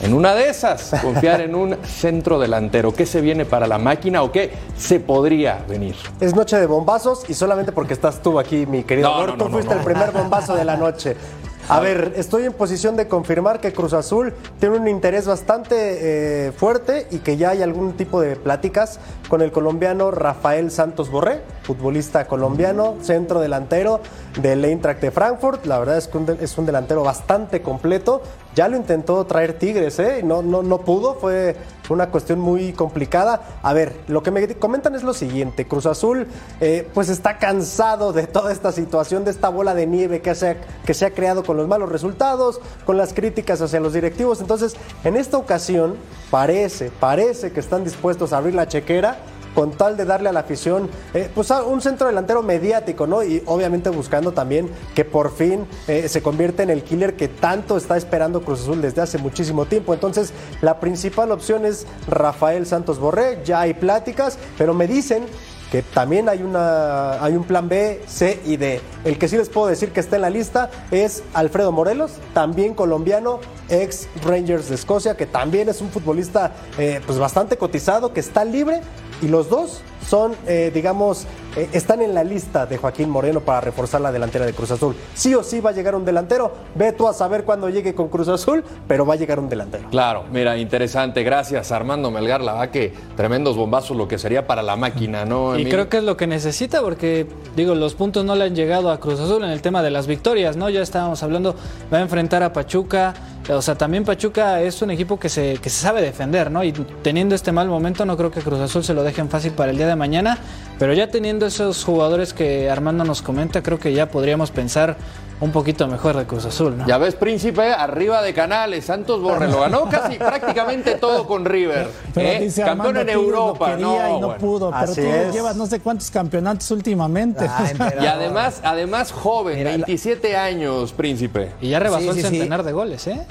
en una de esas, confiar en un centro delantero. ¿Qué se viene para la máquina o qué se podría venir? Es noche de bombazos y solamente porque estás tú aquí, mi querido No, Lord, no, tú no, fuiste no. el primer bombazo de la noche. A ver, estoy en posición de confirmar que Cruz Azul tiene un interés bastante eh, fuerte y que ya hay algún tipo de pláticas con el colombiano Rafael Santos Borré, futbolista colombiano, centro delantero del Eintracht de Frankfurt. La verdad es que es un delantero bastante completo. Ya lo intentó traer Tigres, ¿eh? No, no, no pudo, fue una cuestión muy complicada. A ver, lo que me comentan es lo siguiente: Cruz Azul, eh, pues está cansado de toda esta situación, de esta bola de nieve que se, ha, que se ha creado con los malos resultados, con las críticas hacia los directivos. Entonces, en esta ocasión, parece, parece que están dispuestos a abrir la chequera con tal de darle a la afición eh, pues a un centro delantero mediático, ¿no? Y obviamente buscando también que por fin eh, se convierta en el killer que tanto está esperando Cruz Azul desde hace muchísimo tiempo. Entonces, la principal opción es Rafael Santos Borré, ya hay pláticas, pero me dicen que también hay, una, hay un plan B, C y D. El que sí les puedo decir que está en la lista es Alfredo Morelos, también colombiano, ex Rangers de Escocia, que también es un futbolista eh, pues bastante cotizado, que está libre y los dos son, eh, digamos, eh, están en la lista de Joaquín Moreno para reforzar la delantera de Cruz Azul. Sí o sí va a llegar un delantero, ve tú a saber cuándo llegue con Cruz Azul, pero va a llegar un delantero. Claro, mira, interesante. Gracias, Armando Melgar. La verdad que tremendos bombazos lo que sería para la máquina, ¿no? Y Emilio? creo que es lo que necesita porque, digo, los puntos no le han llegado a Cruz Azul en el tema de las victorias, ¿no? Ya estábamos hablando, va a enfrentar a Pachuca, o sea, también Pachuca es un equipo que se, que se sabe defender, ¿no? Y teniendo este mal momento no creo que Cruz Azul se lo dejen fácil para el día de mañana, pero ya teniendo esos jugadores que Armando nos comenta, creo que ya podríamos pensar un poquito mejor de Cruz Azul, ¿no? Ya ves, Príncipe, arriba de Canales, Santos Borre lo ganó casi prácticamente todo con River. Pero ¿eh? dice Campeón Armando en Europa, no, y no bueno. pudo. Pero Así tú es. llevas no sé cuántos campeonatos últimamente. Y además, además joven, Mira, la- 27 años, Príncipe. Y ya rebasó Sí, el sí, sí. centenar de goles, ¿eh?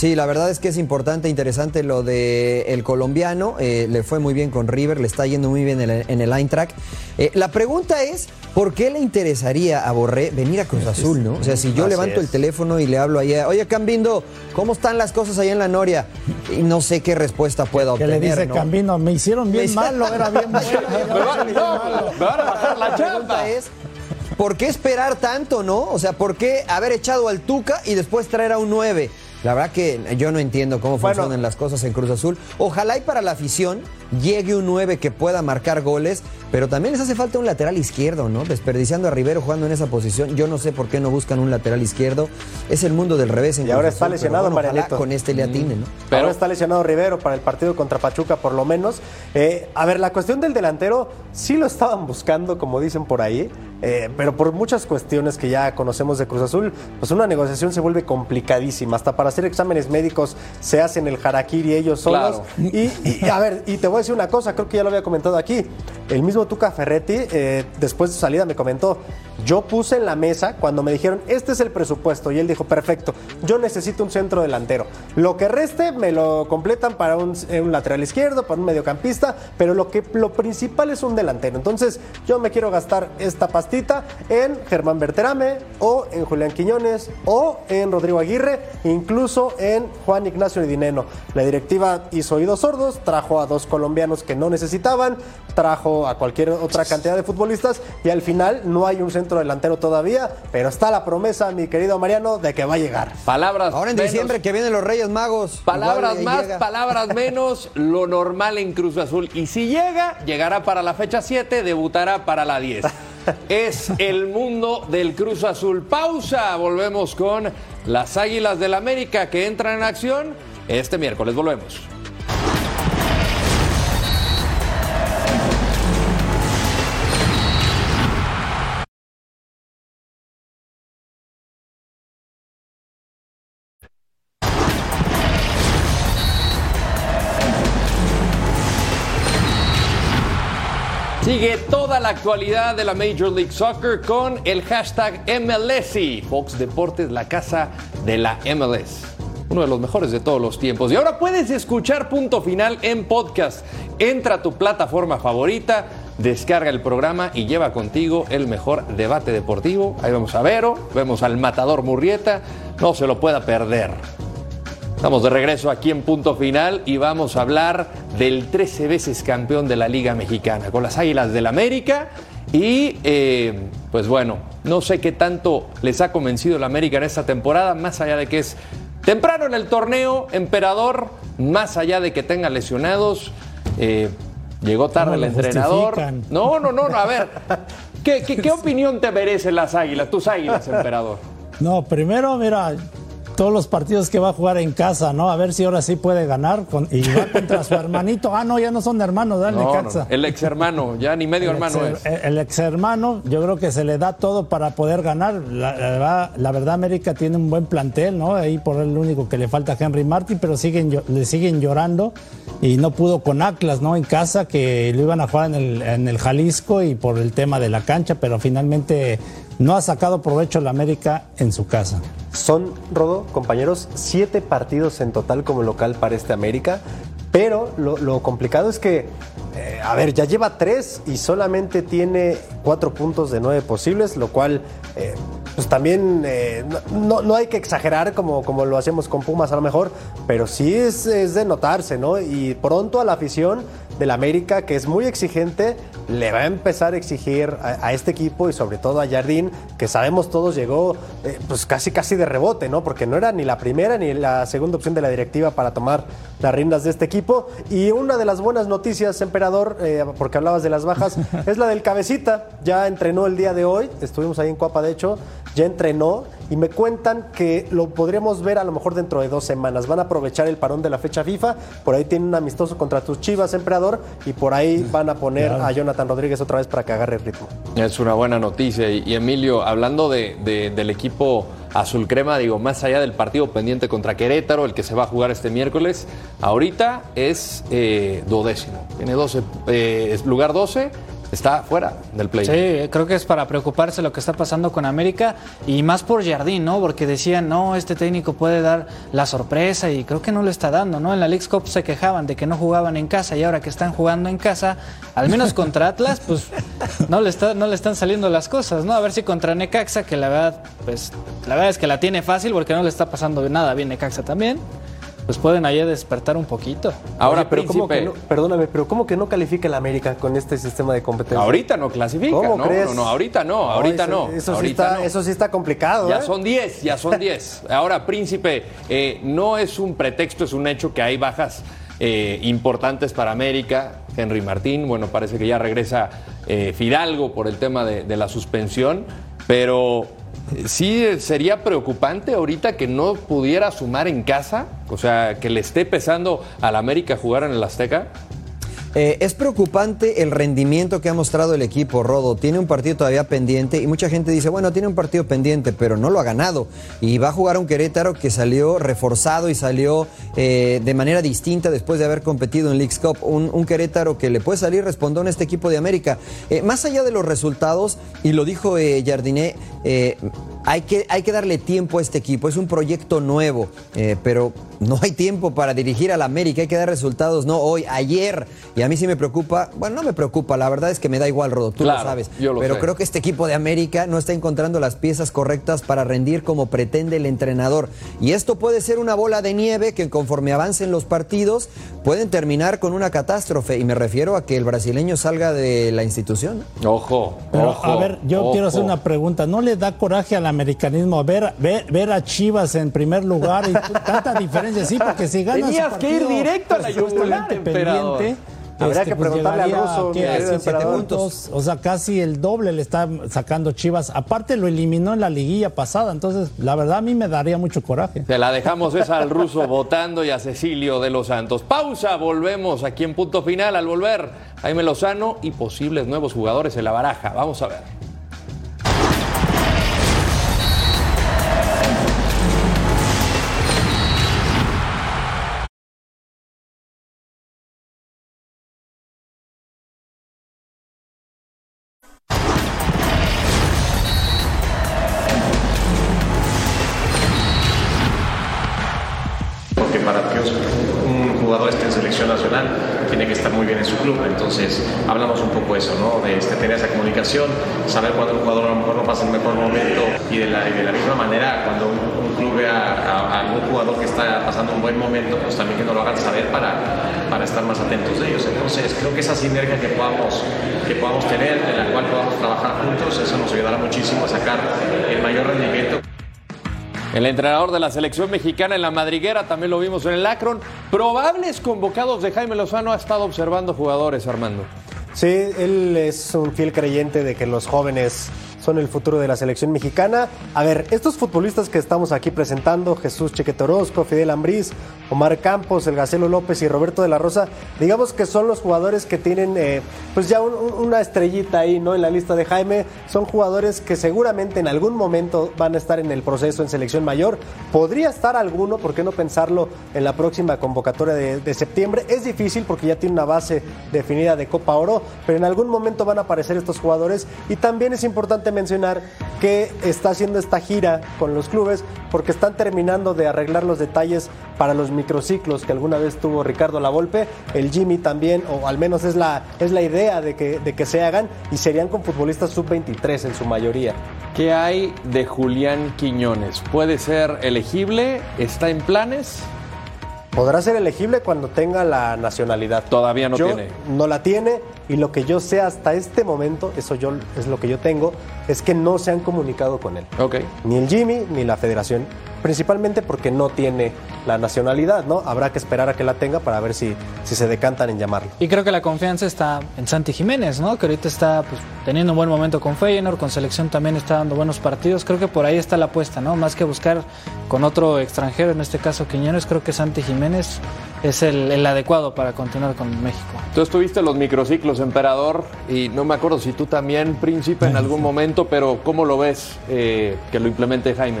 Sí, la verdad es que es importante, interesante lo de el colombiano. eh, le fue muy bien con River, le está yendo muy bien en el, en el Eintracht. Eh, la pregunta es, ¿por qué le interesaría a Borré venir a Cruz Azul, no? O sea, si yo Así levanto es. el teléfono y le hablo allá, oye, Cambindo, ¿cómo están las cosas allá en la Noria? Y no sé qué respuesta pueda Que obtener, le dice ¿no? Cambino, me hicieron bien Me- malo, era bien bueno. Me, van a bajar la La chamba. es, ¿por qué esperar tanto, no? O sea, ¿por qué haber echado al Tuca y después traer a un 9? La verdad que yo no entiendo cómo Bueno. funcionan las cosas en Cruz Azul. Ojalá y para la afición llegue un 9 que pueda marcar goles, pero también les hace falta un lateral izquierdo, ¿no? Desperdiciando a Rivero jugando en esa posición. Yo no sé por qué no buscan un lateral izquierdo. Es el mundo del revés en Y Cruz ahora está Azul, lesionado bueno, ojalá Marianito. con este le atine, ¿no? Pero- Ahora está lesionado Rivero para el partido contra Pachuca, por lo menos. Eh, a ver, la cuestión del delantero sí lo estaban buscando, como dicen por ahí, eh, pero por muchas cuestiones que ya conocemos de Cruz Azul, pues una negociación se vuelve complicadísima. Hasta para hacer exámenes médicos se hacen el harakiri ellos solos. Claro. Y, y, a ver, y te voy a decir una cosa, creo que ya lo había comentado aquí. El mismo Tuca Ferretti, eh, después de su salida, me comentó: Yo puse en la mesa cuando me dijeron, este es el presupuesto. Y él dijo: Perfecto, yo necesito un centro delantero. Lo que reste me lo completan para un, eh, un lateral izquierdo, para un mediocampista, pero lo, que, lo principal es un delantero. Entonces, yo me quiero gastar esta pastita en Germán Berterame, o en Julián Quiñones, o en Rodrigo Aguirre, incluso en Juan Ignacio Dineno. La directiva hizo oídos sordos, trajo a dos colombianos que no necesitaban, trajo a cualquier otra cantidad de futbolistas y al final no hay un centro delantero todavía, pero está la promesa, mi querido Mariano, de que va a llegar. Palabras Ahora en menos, diciembre que vienen los Reyes Magos. Palabras igual más, llega. palabras menos, lo normal en Cruz Azul. Y si llega, llegará para la fecha 7, debutará para la 10. Es el mundo del Cruz Azul. Pausa, volvemos con las Águilas del América que entran en acción este miércoles. Volvemos. Sigue toda la actualidad de la Major League Soccer con el hashtag MLSI. Fox Deportes, la casa de la MLS. Uno de los mejores de todos los tiempos. Y ahora puedes escuchar Punto Final en podcast. Entra a tu plataforma favorita, descarga el programa y lleva contigo el mejor debate deportivo. Ahí vemos a Vero, vemos al matador Murrieta. No se lo pueda perder. Estamos de regreso aquí en punto final y vamos a hablar del 13 veces campeón de la Liga Mexicana con las Águilas del América. Y eh, pues bueno, no sé qué tanto les ha convencido el América en esta temporada, más allá de que es temprano en el torneo, emperador, más allá de que tenga lesionados. Eh, llegó tarde el entrenador. No, no, no, no, a ver. ¿Qué, qué, qué opinión te merecen las águilas, tus águilas, emperador? No, primero, mira, todos los partidos que va a jugar en casa, ¿no? A ver si ahora sí puede ganar con, y va contra su hermanito. Ah, no, ya no son hermanos, dale no, El ex hermano, ya ni medio hermano es. El ex hermano, yo creo que se le da todo para poder ganar. La, verdad, América tiene un buen plantel, ¿no? Ahí por el único que le falta a Henry Martin, pero siguen, le siguen llorando y no pudo con Atlas, ¿no? En casa, que lo iban a jugar en el, en el Jalisco y por el tema de la cancha, pero finalmente no ha sacado provecho la América en su casa. Son, Rodo, compañeros, siete partidos en total como local para este América. Pero lo, complicado es que, eh, a ver, ya lleva tres y solamente tiene cuatro puntos de nueve posibles, lo cual, eh, pues también eh, no, no, hay que exagerar como, como lo hacemos con Pumas a lo mejor, pero sí es, es de notarse, ¿no? Y pronto a la afición del América, que es muy exigente, le va a empezar a exigir a, este equipo y sobre todo a Jardín, que sabemos todos llegó eh, pues casi casi de rebote, ¿no? Porque no era ni la primera ni la segunda opción de la directiva para tomar las riendas de este equipo. Y una de las buenas noticias, emperador, eh, porque hablabas de las bajas, es la del cabecita. Ya entrenó el día de hoy, estuvimos ahí en Cuapa, de hecho, ya entrenó y me cuentan que lo podremos ver a lo mejor dentro de dos semanas. Van a aprovechar el parón de la fecha FIFA, por ahí tienen un amistoso contra tus Chivas, emperador, y por ahí van a poner a Jonathan Rodríguez otra vez para que agarre el ritmo. Es una buena noticia. Y, Emilio, hablando de, del equipo azul crema, digo, más allá del partido pendiente contra Querétaro, el que se va a jugar este miércoles, ahorita es eh, duodécimo. Tiene 12, eh, lugar 12 está fuera del play. Sí, creo que es para preocuparse lo que está pasando con América y más por Jardín, ¿no? Porque decían, no, este técnico puede dar la sorpresa y creo que no lo está dando, ¿no? En la League Cup se quejaban de que no jugaban en casa y ahora que están jugando en casa, al menos contra Atlas, pues no le, está, no le están saliendo las cosas, ¿no? A ver si contra Necaxa, que la verdad, pues la verdad es que la tiene fácil porque no le está pasando nada bien Necaxa también pues pueden ahí despertar un poquito. Ahora, pero ¿cómo que no, perdóname, pero ¿cómo que no califica el América con este sistema de competencia? Ahorita no clasifica, ¿Cómo no, crees? no, no, ahorita no, ahorita no. Eso, sí está, eso sí está complicado. Ya ¿eh? son 10, ya son 10. Ahora, Príncipe, eh, no es un pretexto, es un hecho que hay bajas eh, importantes para América. Henry Martín, bueno, parece que ya regresa Fidalgo por el tema de la suspensión, pero sí sería preocupante ahorita que no pudiera sumar en casa, o sea, que le esté pesando al América jugar en el Azteca. Eh, es preocupante el rendimiento que ha mostrado el equipo, Rodo. Tiene un partido todavía pendiente y mucha gente dice, bueno, tiene un partido pendiente, pero no lo ha ganado. Y va a jugar un Querétaro que salió reforzado y salió eh, de manera distinta después de haber competido en Leagues Cup. Un, Querétaro que le puede salir respondón a este equipo de América. Eh, más allá de los resultados, y lo dijo Jardiné, hay, que, hay que darle tiempo a este equipo. Es un proyecto nuevo, pero no hay tiempo para dirigir al América. Hay que dar resultados, no hoy, ayer. Y a mí sí me preocupa, bueno, no me preocupa, la verdad es que me da igual, Rodo, tú lo sabes. pero creo que este equipo de América no está encontrando las piezas correctas para rendir como pretende el entrenador. Y esto puede ser una bola de nieve que conforme avancen los partidos pueden terminar con una catástrofe. Y me refiero a que el brasileño salga de la institución. Ojo, ojo. A ver, yo quiero hacer una pregunta. ¿No le da coraje al americanismo ver, ver, a Chivas en primer lugar y tanta diferencia? Sí, porque si ganas. Tenías que ir directo a la yugular, pendiente Habría que pues, preguntarle al ruso. puntos, o sea, casi el doble le está sacando Chivas. Aparte lo eliminó en la liguilla pasada, entonces la verdad a mí me daría mucho coraje. Se la dejamos esa al ruso votando y a Cecilio de los Santos. Pausa, volvemos aquí en punto final. Al volver, Jaime Lozano y posibles nuevos jugadores en la baraja. Vamos a ver. El entrenador de la selección mexicana en la madriguera, también lo vimos en el Akron. Probables convocados de Jaime Lozano ha estado observando jugadores, Armando. Sí, él es un fiel creyente de que los jóvenes son el futuro de la selección mexicana. A ver, estos futbolistas que estamos aquí presentando, Jesús Chequete Orozco, Fidel Ambriz, Omar Campos, El Gacelo López y Roberto de la Rosa, digamos que son los jugadores que tienen eh, pues ya una estrellita ahí, ¿no? En la lista de Jaime. Son jugadores que seguramente en algún momento van a estar en el proceso en selección mayor. Podría estar alguno, ¿por qué no pensarlo en la próxima convocatoria de, de septiembre? Es difícil porque ya tiene una base definida de Copa Oro, pero en algún momento van a aparecer estos jugadores y también es importante mencionar que está haciendo esta gira con los clubes porque están terminando de arreglar los detalles para los microciclos que alguna vez tuvo Ricardo Lavolpe, el Jimmy también, o al menos es la, es la idea de que, de que se hagan, y serían con futbolistas sub-23 en su mayoría. ¿Qué hay de Julián Quiñones? ¿Puede ser elegible? ¿Está en planes? Podrá ser elegible cuando tenga la nacionalidad. Todavía no tiene. No la tiene y lo que yo sé hasta este momento, eso yo es lo que yo tengo, es que no se han comunicado con él. Ok. Ni el Jimmy ni la Federación principalmente porque no tiene la nacionalidad, ¿no? Habrá que esperar a que la tenga para ver si, si se decantan en llamarlo. Y creo que la confianza está en Santi Jiménez, ¿no? Que ahorita está pues, teniendo un buen momento con Feyenoord, con selección también está dando buenos partidos. Creo que por ahí está la apuesta, ¿no? Más que buscar con otro extranjero, en este caso Quiñones, creo que Santi Jiménez es el, adecuado para continuar con México. Tú estuviste los microciclos, emperador, y no me acuerdo si tú también, príncipe, en algún momento, pero ¿cómo lo ves eh, que lo implemente Jaime?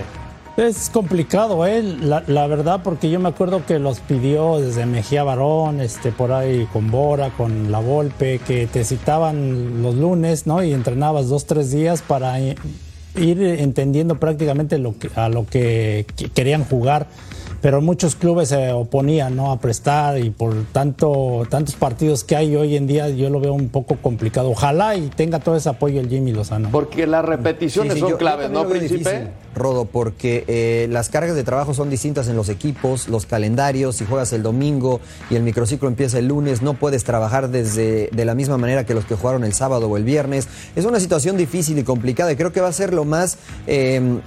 Es complicado, ¿eh? La, verdad, porque yo me acuerdo que los pidió desde Mejía Barón, este, por ahí con Bora, con La Volpe, que te citaban los lunes, ¿no? Y entrenabas dos, tres días para ir entendiendo prácticamente a lo que querían jugar pero muchos clubes se oponían ¿no? a prestar y por tanto tantos partidos que hay hoy en día yo lo veo un poco complicado. Ojalá y tenga todo ese apoyo el Jimmy Lozano. Porque las repeticiones son claves, ¿no, Príncipe? Rodo, porque eh, las cargas de trabajo son distintas en los equipos, los calendarios, si juegas el domingo y el microciclo empieza el lunes, no puedes trabajar desde de la misma manera que los que jugaron el sábado o el viernes. Es una situación difícil y complicada y creo que va a ser lo más... Eh,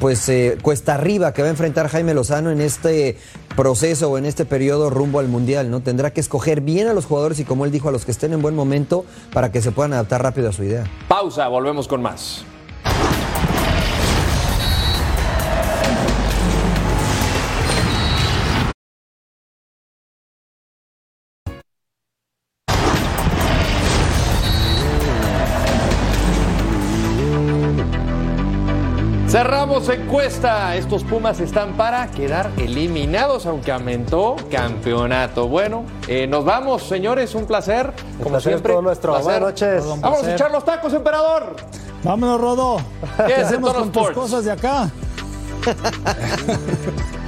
pues eh, cuesta arriba que va a enfrentar Jaime Lozano en este proceso o en este periodo rumbo al Mundial, ¿no? Tendrá que escoger bien a los jugadores y como él dijo, a los que estén en buen momento para que se puedan adaptar rápido a su idea. Pausa, volvemos con más. Encuesta. Estos Pumas están para quedar eliminados, aunque aumentó campeonato. Bueno, eh, nos vamos, señores. Un placer. como siempre. todo nuestro. Buenas noches. Vamos a echar los tacos, emperador. Vámonos, Rodo. ¿Qué hacemos con tus cosas de acá?